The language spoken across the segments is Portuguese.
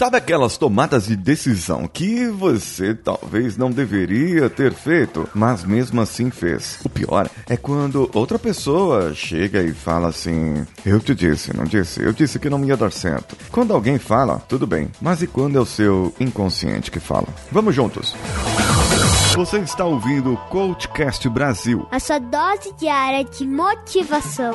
Sabe aquelas tomadas de decisão que você talvez não deveria ter feito, mas mesmo assim fez? O pior é quando outra pessoa chega e fala assim: Eu te disse, não disse, eu disse que não ia dar certo. Quando alguém fala, tudo bem, mas e quando é o seu inconsciente que fala? Vamos juntos. Você está ouvindo o Coachcast Brasil. A sua dose diária de motivação.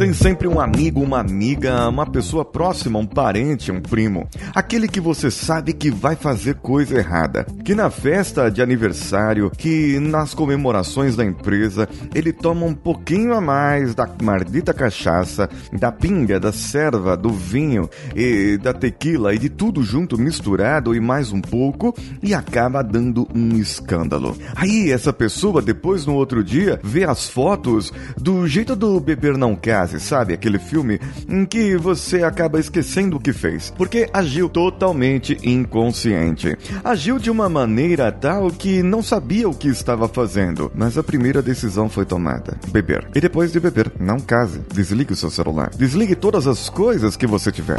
Tem sempre um amigo, uma amiga, uma pessoa próxima, um parente, um primo. Aquele que você sabe que vai fazer coisa errada. Que na festa de aniversário, que nas comemorações da empresa, ele toma um pouquinho a mais da maldita cachaça, da pinga, da serva, do vinho e da tequila e de tudo junto misturado e mais um pouco e acaba dando um escândalo. Aí essa pessoa depois no outro dia vê as fotos do jeito do beber não casa sabe? Aquele filme em que você acaba esquecendo o que fez, porque agiu totalmente inconsciente. Agiu de uma maneira tal que não sabia o que estava fazendo, mas a primeira decisão foi tomada: beber. E depois de beber, não case. Desligue o seu celular. Desligue todas as coisas que você tiver.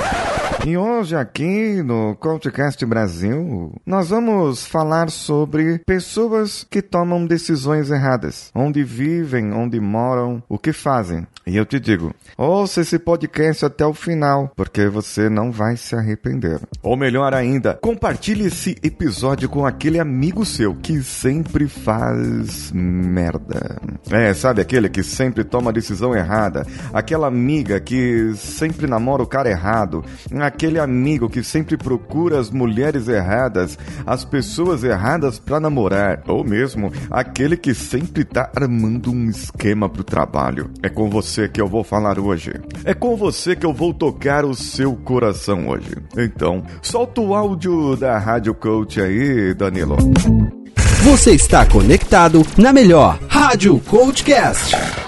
E hoje aqui no Coachcast Brasil, nós vamos falar sobre pessoas que tomam decisões erradas, onde vivem, onde moram, o que fazem. E eu te digo, ouça esse podcast até o final, porque você não vai se arrepender. Ou melhor ainda, compartilhe esse episódio com aquele amigo seu que sempre faz merda. É, sabe aquele que sempre toma a decisão errada, aquela amiga que sempre namora o cara errado, aquele amigo que sempre procura as mulheres erradas, as pessoas erradas para namorar, ou mesmo aquele que sempre tá armando um esquema pro trabalho. É com você que eu vou falar hoje. É com você que eu vou tocar o seu coração hoje. Então, solta o áudio da Rádio Coach aí, Danilo. Você está conectado na melhor Rádio Coachcast.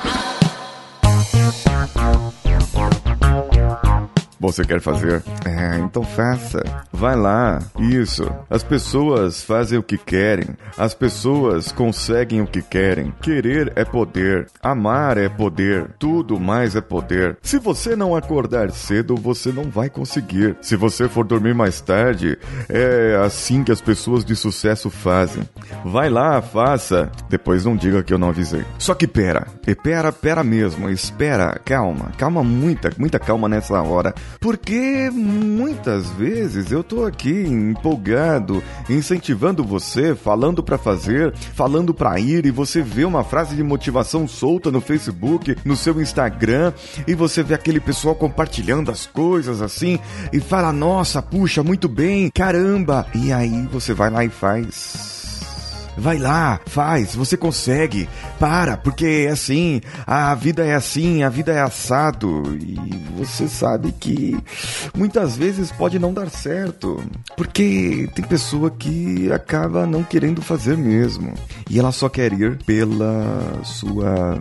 Você quer fazer? É, então faça. Vai lá. Isso. As pessoas fazem o que querem. As pessoas conseguem o que querem. Querer é poder. Amar é poder. Tudo mais é poder. Se você não acordar cedo, você não vai conseguir. Se você for dormir mais tarde, é assim que as pessoas de sucesso fazem. Vai lá, faça. Depois não diga que eu não avisei. Só que pera. E pera, pera mesmo. Espera. Calma. Calma, muita, muita calma nessa hora porque muitas vezes eu tô aqui empolgado, incentivando você, falando para fazer, falando para ir e você vê uma frase de motivação solta no Facebook, no seu Instagram e você vê aquele pessoal compartilhando as coisas assim e fala: "Nossa, puxa, muito bem, caramba". E aí você vai lá e faz Vai lá, faz, você consegue. Para, porque é assim, a vida é assim, a vida é assado. E você sabe que muitas vezes pode não dar certo. Porque tem pessoa que acaba não querendo fazer mesmo. E ela só quer ir pela sua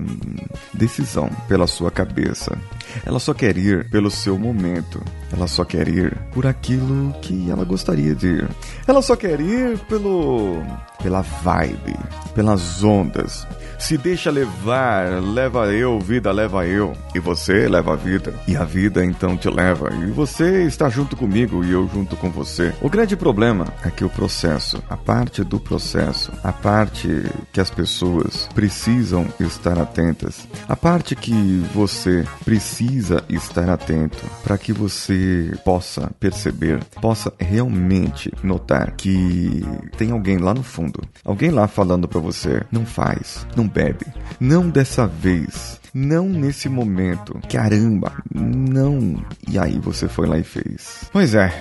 decisão, pela sua cabeça. Ela só quer ir pelo seu momento. Ela só quer ir por aquilo que ela gostaria de ir. Ela só quer ir pelo pela vibe, pelas ondas. Se deixa levar, leva eu, vida leva eu, e você leva a vida, e a vida então te leva, e você está junto comigo e eu junto com você. O grande problema é que o processo, a parte do processo, a parte que as pessoas precisam estar atentas, a parte que você precisa estar atento para que você possa perceber, possa realmente notar que tem alguém lá no fundo, alguém lá falando para você, não faz, não bebe. Não dessa vez. Não nesse momento. Caramba, não. E aí você foi lá e fez. Pois é.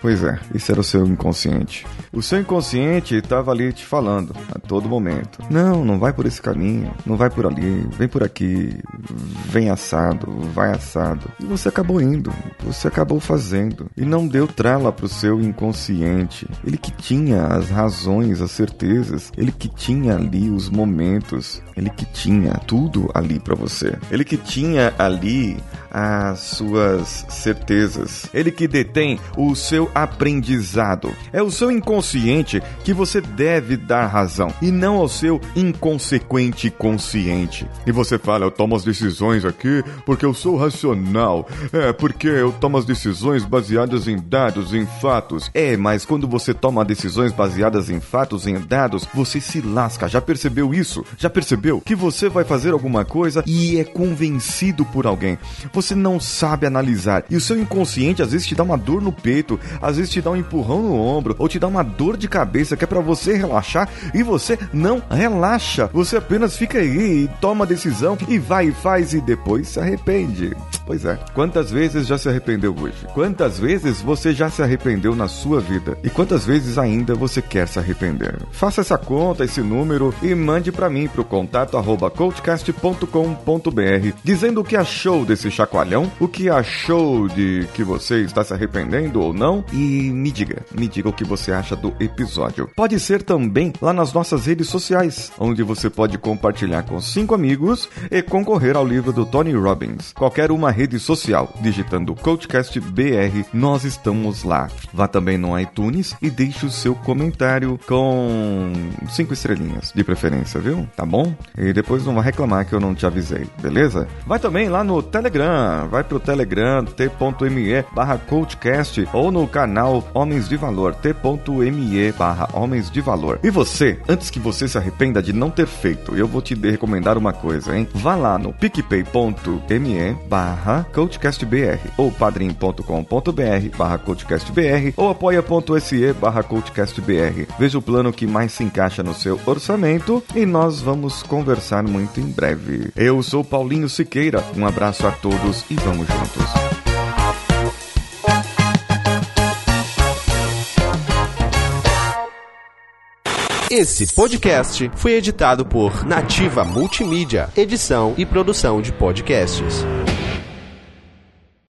Pois é, esse era o seu inconsciente. O seu inconsciente estava ali te falando a todo momento: não, não vai por esse caminho, não vai por ali, vem por aqui, vem assado, vai assado. E você acabou indo, você acabou fazendo. E não deu trela pro seu inconsciente. Ele que tinha as razões, as certezas, ele que tinha ali os momentos, ele que tinha tudo ali para você. Ele que tinha ali as suas certezas. Ele que detém o seu aprendizado. É o seu inconsciente que você deve dar razão e não ao seu inconsequente consciente. E você fala, eu tomo as decisões aqui porque eu sou racional. É, porque eu tomo as decisões baseadas em dados, em fatos. É, mas quando você toma decisões baseadas em fatos, em dados, você se lasca. Já percebeu isso? Já percebeu que você vai fazer alguma coisa e é convencido por alguém? Você não sabe analisar. E o seu inconsciente às vezes te dá uma dor no peito, às vezes te dá um empurrão no ombro, ou te dá uma dor de cabeça que é para você relaxar e você não relaxa. Você apenas fica aí e toma a decisão e vai e faz e depois se arrepende. Pois é. Quantas vezes já se arrependeu hoje? Quantas vezes você já se arrependeu na sua vida? E quantas vezes ainda você quer se arrepender? Faça essa conta, esse número e mande para mim pro contato arroba coachcast.com.br dizendo o que achou desse chacoalhão, o que achou de que você está se arrependendo ou não e me diga, me diga o que você acha do episódio. Pode ser também lá nas nossas redes sociais, onde você pode compartilhar com cinco amigos e concorrer ao livro do Tony Robbins. Qualquer uma rede social, digitando Coachcast BR, nós estamos lá. Vá também no iTunes e deixe o seu comentário com cinco estrelinhas, de preferência, viu? Tá bom? E depois não vai reclamar que eu não te avisei, beleza? Vai também lá no Telegram, vai pro Telegram t.me barra coachcast ou no canal Homens de Valor t.me barra Homens de Valor. E você, antes que você se arrependa de não ter feito, eu vou te recomendar uma coisa, hein? Vá lá no picpay.me barra coachcastbr ou padrim.com.br barra coachcastbr ou apoia.se barra coachcastbr. Veja o plano que mais se encaixa no seu orçamento e nós vamos conversar muito em breve. Eu sou Paulinho Siqueira, um abraço a todos e vamos juntos. Esse podcast foi editado por Nativa Multimídia, edição e produção de podcasts.